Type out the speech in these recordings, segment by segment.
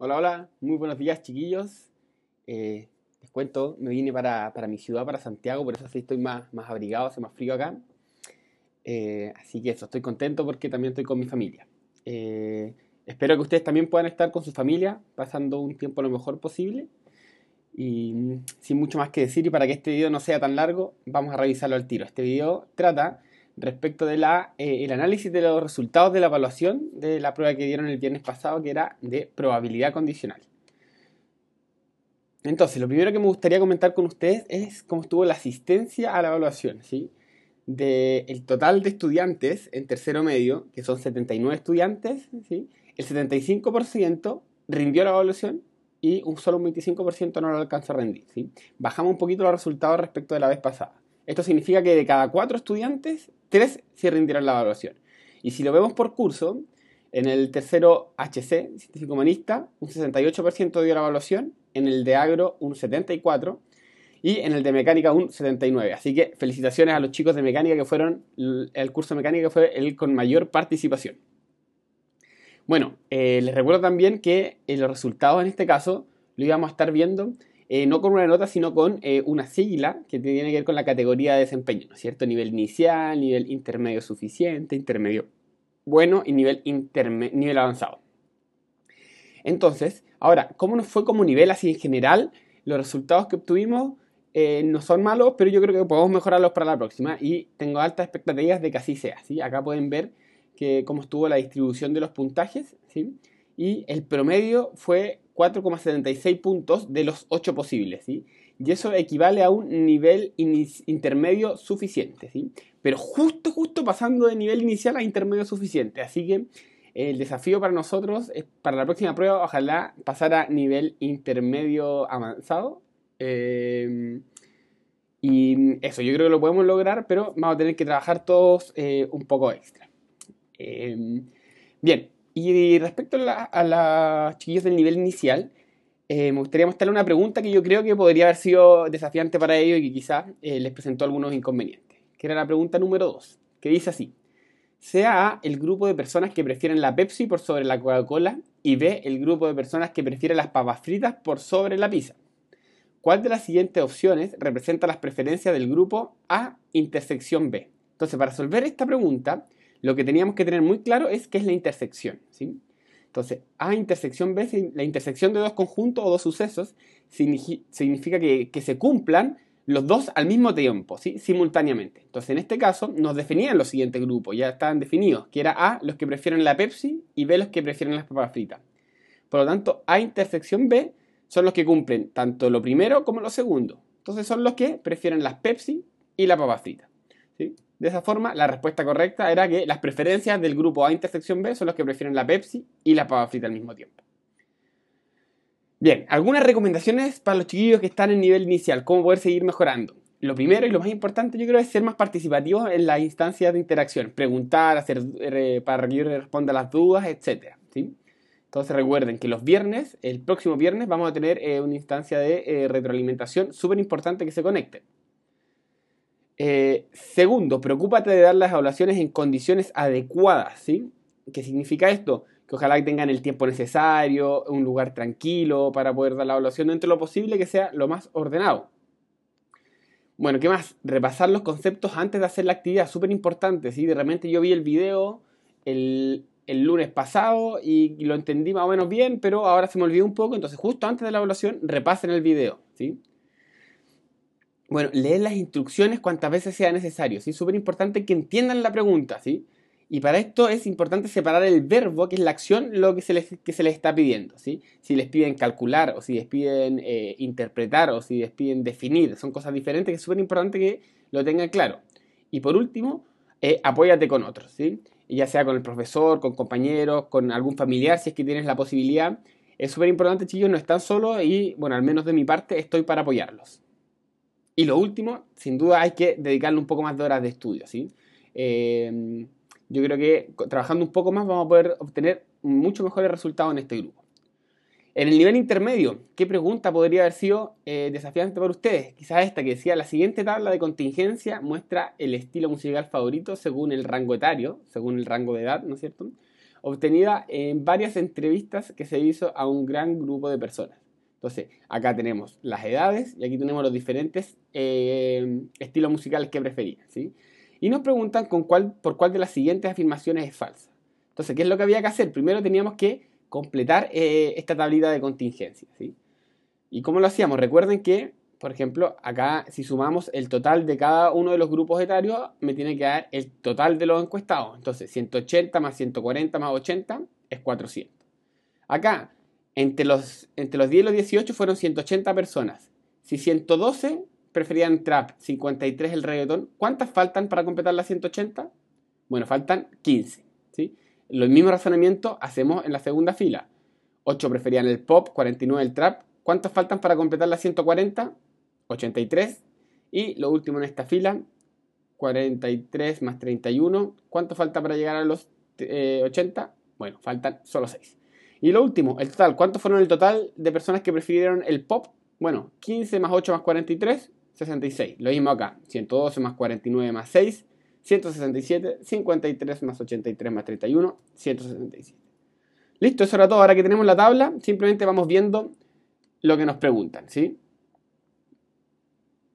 Hola, hola, muy buenos días chiquillos. Eh, les cuento, me vine para, mi ciudad, para Santiago, por eso estoy más, más abrigado, hace más frío acá. Eh, así que eso, estoy contento porque también estoy con mi familia. Eh, espero que ustedes también puedan estar con su familia, pasando un tiempo lo mejor posible. Y mm, sin mucho más que decir, y para que este video no sea tan largo, vamos a revisarlo al tiro. Este video trata respecto del eh, el análisis de los resultados de la evaluación de la prueba que dieron el viernes pasado, que era de probabilidad condicional. Entonces, lo primero que me gustaría comentar con ustedes es cómo estuvo la asistencia a la evaluación. ¿sí? Del total de estudiantes en tercero medio, que son 79 estudiantes, ¿sí? el 75% rindió la evaluación y un solo un 25% no lo alcanzó a rendir. ¿sí? Bajamos un poquito los resultados respecto de la vez pasada. Esto significa que de cada cuatro estudiantes, tres se rindieron la evaluación. Y si lo vemos por curso, en el tercero HC, científico humanista, un 68% dio la evaluación, en el de agro un 74% y en el de mecánica un 79%. Así que felicitaciones a los chicos de mecánica que fueron, el curso de mecánica fue el con mayor participación. Bueno, eh, les recuerdo también que eh, los resultados en este caso lo íbamos a estar viendo eh, no con una nota, sino con eh, una sigla que tiene que ver con la categoría de desempeño, ¿no es cierto? Nivel inicial, nivel intermedio suficiente, intermedio bueno y nivel, nivel avanzado. Entonces, ahora, ¿cómo nos fue como nivel así en general? Los resultados que obtuvimos eh, no son malos, pero yo creo que podemos mejorarlos para la próxima y tengo altas expectativas de que así sea. ¿sí? Acá pueden ver que, cómo estuvo la distribución de los puntajes ¿sí? y el promedio fue 4,76 puntos de los 8 posibles, ¿sí? Y eso equivale a un nivel intermedio suficiente, ¿sí? Pero justo, justo pasando de nivel inicial a intermedio suficiente. Así que el desafío para nosotros es para la próxima prueba, ojalá pasar a nivel intermedio avanzado. Em, y eso, yo creo que lo podemos lograr, pero vamos a tener que trabajar todos eh, un poco extra. Em, bien, y respecto a, las chiquillos del nivel inicial, eh, me gustaría mostrarle una pregunta que yo creo que podría haber sido desafiante para ellos y que quizás eh, les presentó algunos inconvenientes, que era la pregunta número 2, que dice así, sea A el grupo de personas que prefieren la Pepsi por sobre la Coca-Cola y B el grupo de personas que prefieren las papas fritas por sobre la pizza. ¿Cuál de las siguientes opciones representa las preferencias del grupo A intersección B? Entonces, para resolver esta pregunta, lo que teníamos que tener muy claro es qué es la intersección. ¿sí? Entonces, A intersección B, la intersección de dos conjuntos o dos sucesos significa que, se cumplan los dos al mismo tiempo, ¿sí? simultáneamente. Entonces, en este caso, nos definían los siguientes grupos, ya estaban definidos, que era A los que prefieren la Pepsi y B los que prefieren las papas fritas. Por lo tanto, A intersección B son los que cumplen tanto lo primero como lo segundo. Entonces, son los que prefieren las Pepsi y la papa frita. ¿sí? De esa forma, la respuesta correcta era que las preferencias del grupo A intersección B son los que prefieren la Pepsi y la papa frita al mismo tiempo. Bien, algunas recomendaciones para los chiquillos que están en nivel inicial, cómo poder seguir mejorando. Lo primero y lo más importante yo creo es ser más participativos en las instancias de interacción, preguntar, hacer para que yo responda las dudas, etc. ¿sí? Entonces recuerden que los viernes, el próximo viernes, vamos a tener eh, una instancia de eh, retroalimentación súper importante que se conecte. Eh, segundo, preocúpate de dar las evaluaciones en condiciones adecuadas, ¿sí? ¿Qué significa esto? Que ojalá tengan el tiempo necesario, un lugar tranquilo para poder dar la evaluación dentro de lo posible, que sea lo más ordenado. Bueno, ¿qué más? Repasar los conceptos antes de hacer la actividad, súper importante, ¿sí? De repente yo vi el video el, el lunes pasado y lo entendí más o menos bien, pero ahora se me olvidó un poco, entonces justo antes de la evaluación repasen el video, ¿sí? Bueno, leer las instrucciones cuantas veces sea necesario, ¿sí? Súper importante que entiendan la pregunta, ¿sí? Y para esto es importante separar el verbo, que es la acción, lo que se les, que se les está pidiendo, ¿sí? Si les piden calcular, o si les piden eh, interpretar, o si les piden definir, son cosas diferentes que es súper importante que lo tengan claro. Y por último, eh, apóyate con otros, ¿sí? Ya sea con el profesor, con compañeros, con algún familiar, si es que tienes la posibilidad. Es súper importante, chicos, no están solos y, bueno, al menos de mi parte, estoy para apoyarlos. Y lo último, sin duda hay que dedicarle un poco más de horas de estudio, ¿sí? Eh, yo creo que trabajando un poco más vamos a poder obtener mucho mejores resultados en este grupo. En el nivel intermedio, ¿qué pregunta podría haber sido eh, desafiante para ustedes? Quizás esta que decía, la siguiente tabla de contingencia muestra el estilo musical favorito según el rango etario, según el rango de edad, ¿no es cierto? obtenida en varias entrevistas que se hizo a un gran grupo de personas. Entonces, acá tenemos las edades y aquí tenemos los diferentes eh, estilos musicales que preferían, ¿sí? Y nos preguntan por cuál de las siguientes afirmaciones es falsa. Entonces, ¿qué es lo que había que hacer? Primero teníamos que completar eh, esta tablita de contingencia, ¿sí? ¿Y cómo lo hacíamos? Recuerden que, por ejemplo, acá si sumamos el total de cada uno de los grupos etarios, me tiene que dar el total de los encuestados. Entonces, 180 más 140 más 80 es 400. Acá, entre los, entre los 10 y los 18 fueron 180 personas. Si 112 preferían trap, 53 el reggaetón, ¿cuántas faltan para completar las 180? Bueno, faltan 15. ¿sí? Los mismos razonamientos hacemos en la segunda fila. 8 preferían el pop, 49 el trap. ¿Cuántas faltan para completar las 140? 83. Y lo último en esta fila, 43 más 31. ¿Cuánto falta para llegar a los 80? Eh, bueno, faltan solo 6. Y lo último, el total. ¿Cuántos fueron el total de personas que prefirieron el pop? Bueno, 15 más 8 más 43, 66. Lo mismo acá. 112 más 49 más 6, 167. 53 más 83 más 31, 167. Listo, eso era todo. Ahora que tenemos la tabla, simplemente vamos viendo lo que nos preguntan, ¿sí?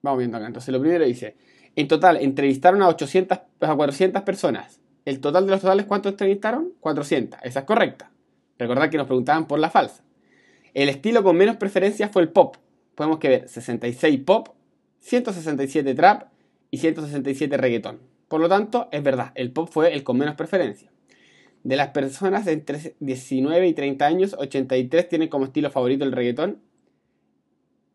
Vamos viendo acá. Entonces, lo primero dice, en total, entrevistaron a 800, a 400 personas. ¿El total de los totales cuántos entrevistaron? 400. Esa es correcta. Recordad que nos preguntaban por la falsa. El estilo con menos preferencia fue el pop. Podemos que ver 66 pop, 167 trap y 167 reggaetón. Por lo tanto, es verdad, el pop fue el con menos preferencia. De las personas entre 19 y 30 años, 83 tienen como estilo favorito el reggaetón.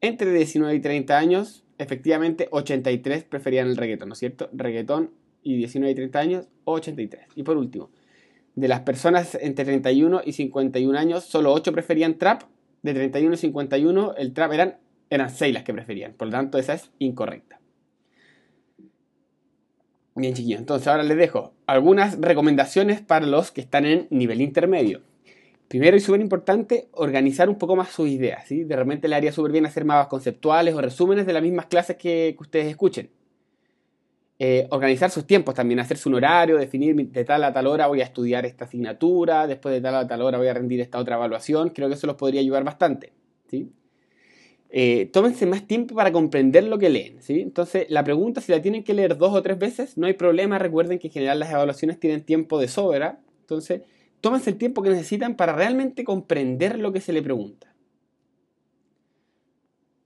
Entre 19 y 30 años, efectivamente, 83 preferían el reggaetón, ¿no es cierto? Reggaetón y 19 y 30 años, 83. Y por último, de las personas entre 31 y 51 años, solo 8 preferían trap. De 31 y 51, el trap eran, eran 6 las que preferían. Por lo tanto, esa es incorrecta. Bien, chiquillos. Entonces, ahora les dejo algunas recomendaciones para los que están en nivel intermedio. Primero y súper importante, organizar un poco más sus ideas. ¿sí? De repente le haría súper bien hacer mapas conceptuales o resúmenes de las mismas clases que ustedes escuchen. Eh, organizar sus tiempos también, hacerse un horario, definir de tal a tal hora voy a estudiar esta asignatura, después de tal a tal hora voy a rendir esta otra evaluación, creo que eso los podría ayudar bastante. ¿sí? Eh, tómense más tiempo para comprender lo que leen. ¿sí? Entonces, la pregunta, si la tienen que leer dos o tres veces, no hay problema, recuerden que en general las evaluaciones tienen tiempo de sobra, entonces, tómense el tiempo que necesitan para realmente comprender lo que se le pregunta.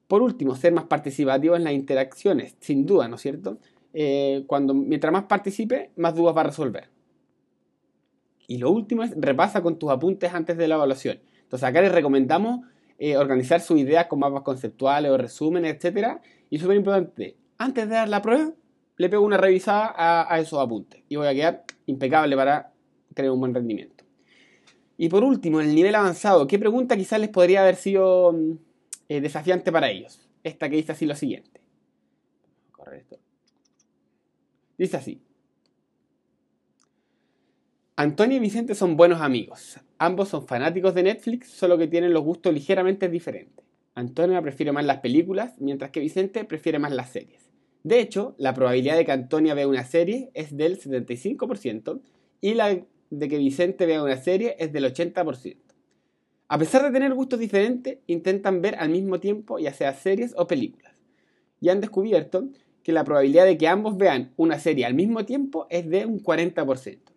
Por último, ser más participativos en las interacciones, sin duda, ¿no es cierto? Eh, cuando, mientras más participe, más dudas va a resolver. Y lo último es repasa con tus apuntes antes de la evaluación. Entonces acá les recomendamos eh, organizar sus ideas con mapas conceptuales o resúmenes, etc. Y súper importante, antes de dar la prueba, le pego una revisada a, esos apuntes. Y voy a quedar impecable para tener un buen rendimiento. Y por último, en el nivel avanzado, ¿qué pregunta quizás les podría haber sido mm, eh, desafiante para ellos? Esta que dice así lo siguiente. Correcto. Dice así. Antonio y Vicente son buenos amigos. Ambos son fanáticos de Netflix, solo que tienen los gustos ligeramente diferentes. Antonio prefiere más las películas, mientras que Vicente prefiere más las series. De hecho, la probabilidad de que Antonia vea una serie es del 75% y la de que Vicente vea una serie es del 80%. A pesar de tener gustos diferentes, intentan ver al mismo tiempo ya sea series o películas. Y han descubierto que la probabilidad de que ambos vean una serie al mismo tiempo es de un 40%.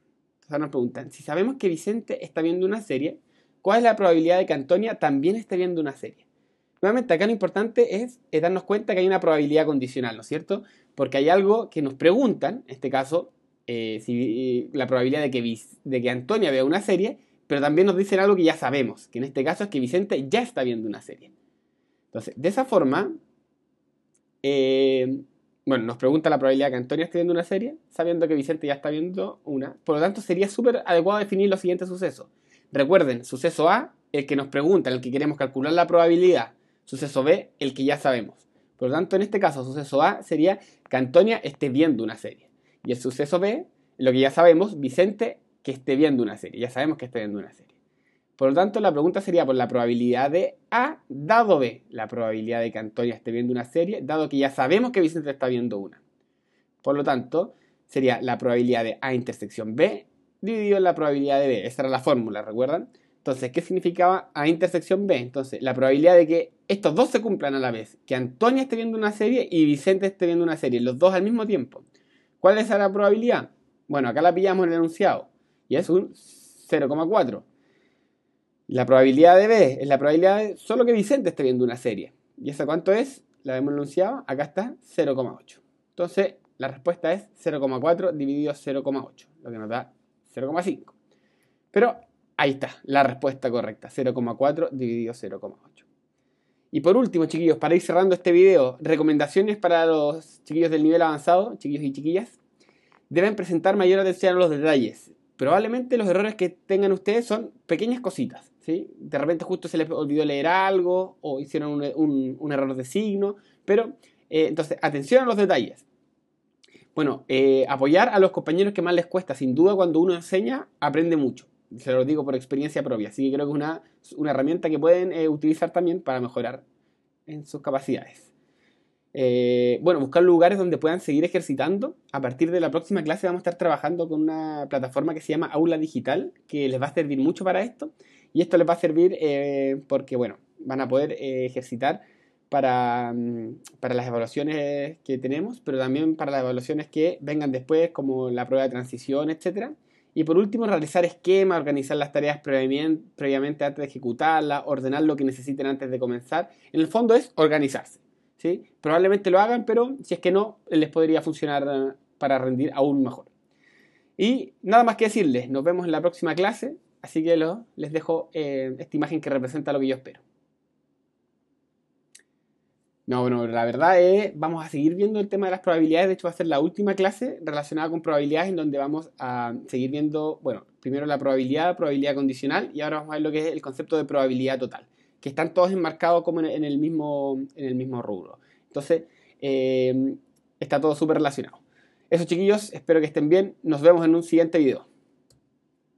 Entonces nos preguntan, si sabemos que Vicente está viendo una serie, ¿cuál es la probabilidad de que Antonia también esté viendo una serie? Nuevamente, acá lo importante es, darnos cuenta que hay una probabilidad condicional, ¿no es cierto? Porque hay algo que nos preguntan, en este caso, eh, si, la probabilidad de que, de que Antonia vea una serie, pero también nos dicen algo que ya sabemos, que en este caso es que Vicente ya está viendo una serie. Entonces, de esa forma, eh, bueno, nos pregunta la probabilidad que Antonio esté viendo una serie, sabiendo que Vicente ya está viendo una. Por lo tanto, sería súper adecuado definir los siguientes sucesos. Recuerden, suceso A, el que nos pregunta, el que queremos calcular la probabilidad. Suceso B, el que ya sabemos. Por lo tanto, en este caso, suceso A sería que Antonia esté viendo una serie. Y el suceso B, lo que ya sabemos, Vicente que esté viendo una serie. Ya sabemos que esté viendo una serie. Por lo tanto, la pregunta sería por la probabilidad de A dado B, la probabilidad de que Antonia esté viendo una serie, dado que ya sabemos que Vicente está viendo una. Por lo tanto, sería la probabilidad de A intersección B dividido en la probabilidad de B. Esa era la fórmula, ¿recuerdan? Entonces, ¿qué significaba A intersección B? Entonces, la probabilidad de que estos dos se cumplan a la vez, que Antonia esté viendo una serie y Vicente esté viendo una serie, los dos al mismo tiempo. ¿Cuál es la probabilidad? Bueno, acá la pillamos en el enunciado y es un 0,4. La probabilidad de B es la probabilidad de solo que Vicente esté viendo una serie. ¿Y esa cuánto es? La vemos enunciado, acá está 0,8. Entonces, la respuesta es 0,4 dividido 0,8, lo que nos da 0,5. Pero ahí está, la respuesta correcta, 0,4 dividido 0,8. Y por último, chiquillos, para ir cerrando este video, recomendaciones para los chiquillos del nivel avanzado, chiquillos y chiquillas, deben presentar mayor atención a los detalles. Probablemente los errores que tengan ustedes son pequeñas cositas, de repente justo se les olvidó leer algo o hicieron un, error de signo, pero eh, entonces atención a los detalles. Bueno, eh, apoyar a los compañeros que más les cuesta, sin duda cuando uno enseña aprende mucho. Se lo digo por experiencia propia, así que creo que es una, una herramienta que pueden eh, utilizar también para mejorar en sus capacidades. Bueno, buscar lugares donde puedan seguir ejercitando. A partir de la próxima clase vamos a estar trabajando con una plataforma que se llama Aula Digital, que les va a servir mucho para esto. Y esto les va a servir eh, porque, bueno, van a poder eh, ejercitar para, mm, para, las evaluaciones que tenemos, pero también para las evaluaciones que vengan después, como la prueba de transición, etc. Y por último, realizar esquemas, organizar las tareas previamente, previamente antes de ejecutarlas, ordenar lo que necesiten antes de comenzar. En el fondo es organizarse. Probablemente lo hagan, pero si es que no, les podría funcionar eh, para rendir aún mejor. Y nada más que decirles, nos vemos en la próxima clase. Así que les dejo eh, esta imagen que representa lo que yo espero. No, bueno, la verdad es, vamos a seguir viendo el tema de las probabilidades. De hecho, va a ser la última clase relacionada con probabilidades en donde vamos a seguir viendo, bueno, primero la probabilidad, probabilidad condicional y ahora vamos a ver lo que es el concepto de probabilidad total, que están todos enmarcados como en el mismo, en el mismo rubro. Entonces, eh, está todo súper relacionado. Eso chiquillos, espero que estén bien. Nos vemos en un siguiente video.